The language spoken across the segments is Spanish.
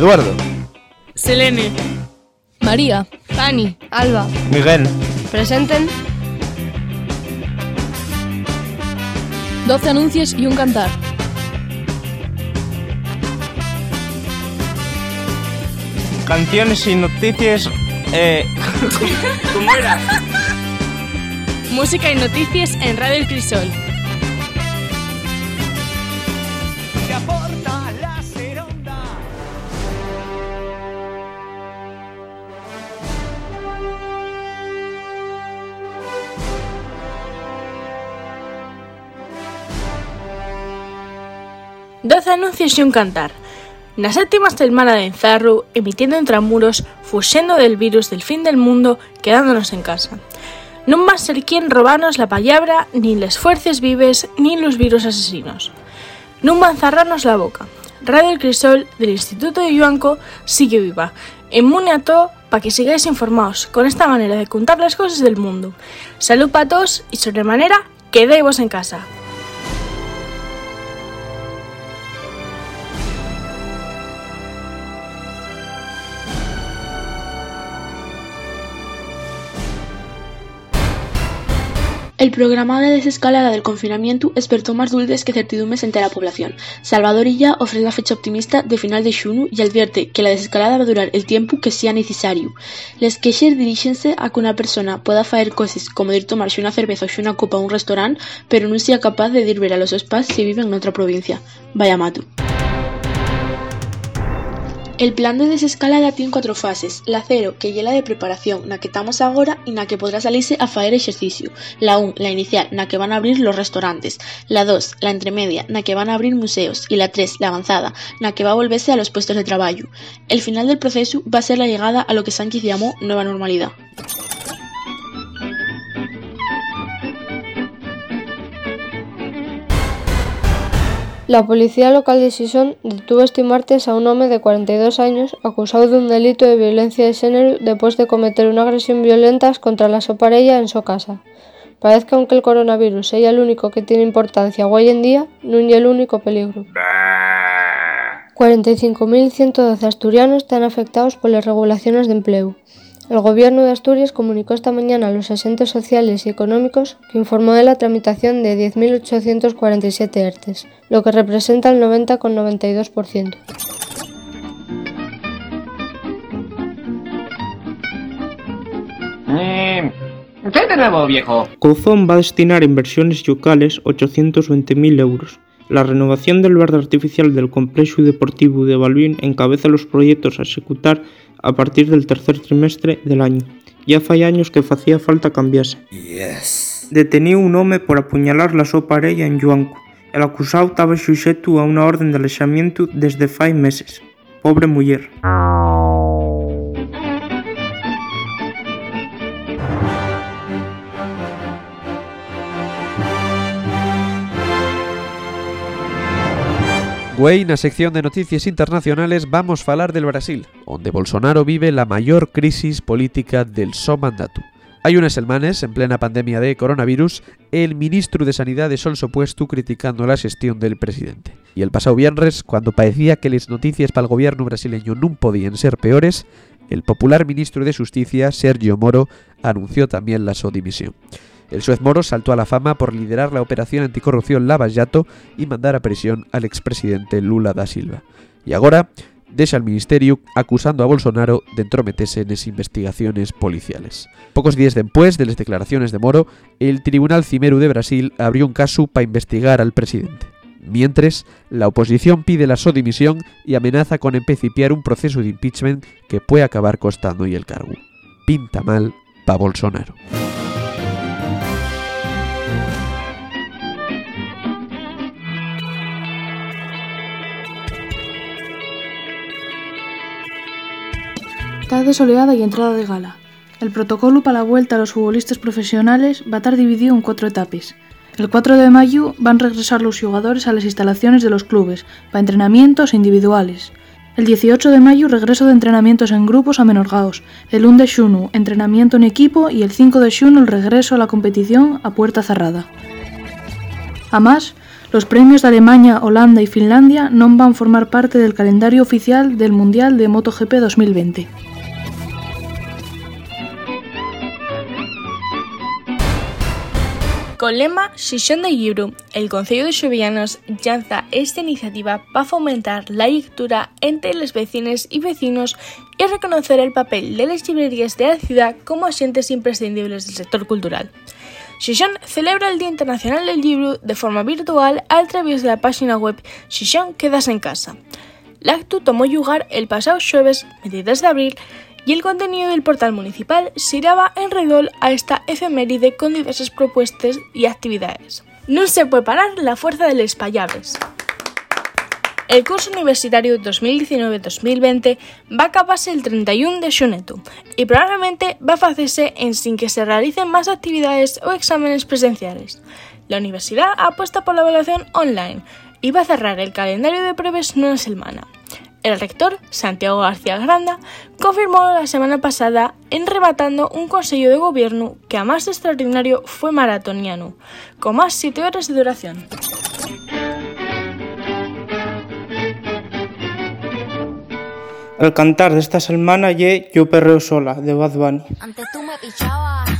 Eduardo. Selene. María. Fanny. Alba. Miguel. Presenten. 12 anuncios y un cantar. Canciones y noticias. Eh. ¿Cómo era? Música y noticias en Radio El Crisol. Doce anuncios y un cantar. Na séptima Telmana de Enzarru, emitiendo intramuros, fuxendo del virus del fin del mundo, quedándonos en casa. Non va a ser quien robanos la palabra, ni les fuerces vives, ni los virus asesinos. Non va a encerrarnos la boca. Radio El Crisol del Instituto de Yuanco sigue viva, inmune a todo para que sigáis informados con esta manera de contar las cosas del mundo. Salud para todos y sobremanera, quedéis en casa. El programa de desescalada del confinamiento despertó más dulces que certidumbres entre la población. Salvador Illa ofrece la fecha optimista de final de xunu y advierte que la desescalada va a durar el tiempo que sea necesario. Les queixes diríxense a que una persona pueda faer cosas como ir tomarse una cerveza o una copa a un restaurante, pero no sea capaz de ir ver a los spas si vive en otra provincia. Vaya mato. El plan de desescalada tiene cuatro fases. La cero, que lle la de preparación, na que estamos agora y na que podrá salirse a faer exercicio. La 1, la inicial, na que van a abrir los restaurantes. La 2, la entremedia, na que van a abrir museos. Y la 3, la avanzada, na que va a volverse a los puestos de trabajo. El final del proceso va a ser la llegada a lo que Sánchez llamó nueva normalidad. La policía local de Sison detuvo este martes a un hombre de 42 años acusado de un delito de violencia de género después de cometer una agresión violenta contra la su pareja en su casa. Parece que aunque el coronavirus sea el único que tiene importancia hoy en día, no es el único peligro. 45.112 asturianos están afectados por las regulaciones de empleo. El Gobierno de Asturias comunicó esta mañana a los agentes sociales y económicos que informó de la tramitación de 10.847 ERTES, lo que representa el 90,92%. Eh, ¿Qué de nuevo, viejo? Couzón va a destinar a inversiones locales 820.000 euros. La renovación del verde artificial del complejo deportivo de Balbín encabeza los proyectos a ejecutar a partir del tercer trimestre del año. Ya fai años que facía falta cambiarse. Yes. Deteniu un home por apuñalar la súa parella en Yuanco. El acusado estaba suxeto a unha orden de alexamiento desde fai meses. Pobre muller. Güey, na sección de noticias internacionales vamos falar del Brasil, onde Bolsonaro vive la mayor crisis política del so mandato. Hai unas semanas, en plena pandemia de coronavirus, el ministro de Sanidad sol opuesto criticando la gestión del presidente. Y el pasado viernes, cuando parecía que las noticias para el gobierno brasileño no podían ser peores, el popular ministro de Justicia, Sergio Moro, anunció también la su dimisión. El juez Moro saltó a la fama por liderar la operación anticorrupción Lava Jato y mandar a prisión al expresidente Lula da Silva. Y ahora deja al ministerio acusando a Bolsonaro de entrometerse en investigaciones policiales. Pocos días después de las declaraciones de Moro, el Tribunal Cimeru de Brasil abrió un caso para investigar al presidente. Mientras, la oposición pide la so dimisión y amenaza con empecipiar un proceso de impeachment que puede acabar costando y el cargo. Pinta mal pa Bolsonaro. Tarde soleada y entrada de gala. El protocolo para la vuelta a los futbolistas profesionales va a estar dividido en cuatro etapas. El 4 de mayo van a regresar los jugadores a las instalaciones de los clubes para entrenamientos individuales. El 18 de mayo regreso de entrenamientos en grupos amenorgados. El 1 de xunu entrenamiento en equipo y el 5 de xunu el regreso a la competición a puerta cerrada. Además, Los premios de Alemania, Holanda y Finlandia non van formar parte del calendario oficial del Mundial de MotoGP 2020. Con lema Sesión de Libro, el Consejo de Xovianos lanza esta iniciativa para fomentar la lectura entre los vecinos y vecinos y reconocer el papel de las librerías de la ciudad como agentes imprescindibles del sector cultural. Xixón celebra el Día Internacional del Libro de forma virtual a través de la página web Xixón Quedas en Casa. L'acto tomó lugar el pasado jueves 23 de abril y el contenido del portal municipal se daba en redol a esta efeméride con diversas propuestas y actividades. No se puede parar la fuerza de los payables. El curso universitario 2019-2020 va a acabarse el 31 de xuneto y probablemente va a hacerse en sin que se realicen más actividades o exámenes presenciales. La universidad apuesta por la evaluación online y va a cerrar el calendario de pruebas una semana. El rector, Santiago García Granda, confirmó la semana pasada en rematando un consejo de gobierno que a más extraordinario fue maratoniano, con más 7 horas de duración. El cantar de esta semana ye Yo perreo sola, de Bad Bunny. Antes tú me pichabas, tú me pichabas.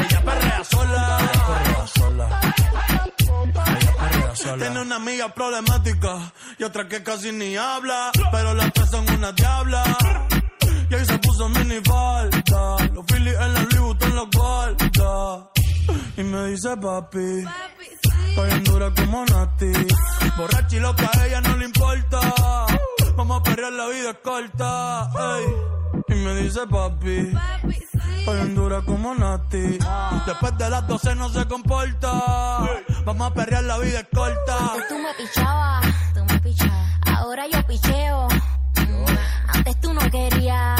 ella perrea sola. Ella perrea sola. Sola. Tiene una amiga problemática y otra que casi ni habla, pero las tres son una diabla. Y ahí se puso mini falta, los Phillies en la Louis Vuitton los guarda. Y me dice papi, estoy bien dura como Nati. Borracha y loca, a ella no le importa. Vamos a perrear, la vida es corta. ey. Y me dice papi, estoy bien dura como Nati. Después de las 12 no se comporta. Vamos a perrear, la vida es corta. Antes tú me pichabas, tú me pichabas. Ahora yo picheo. Mm, Antes tú no querías.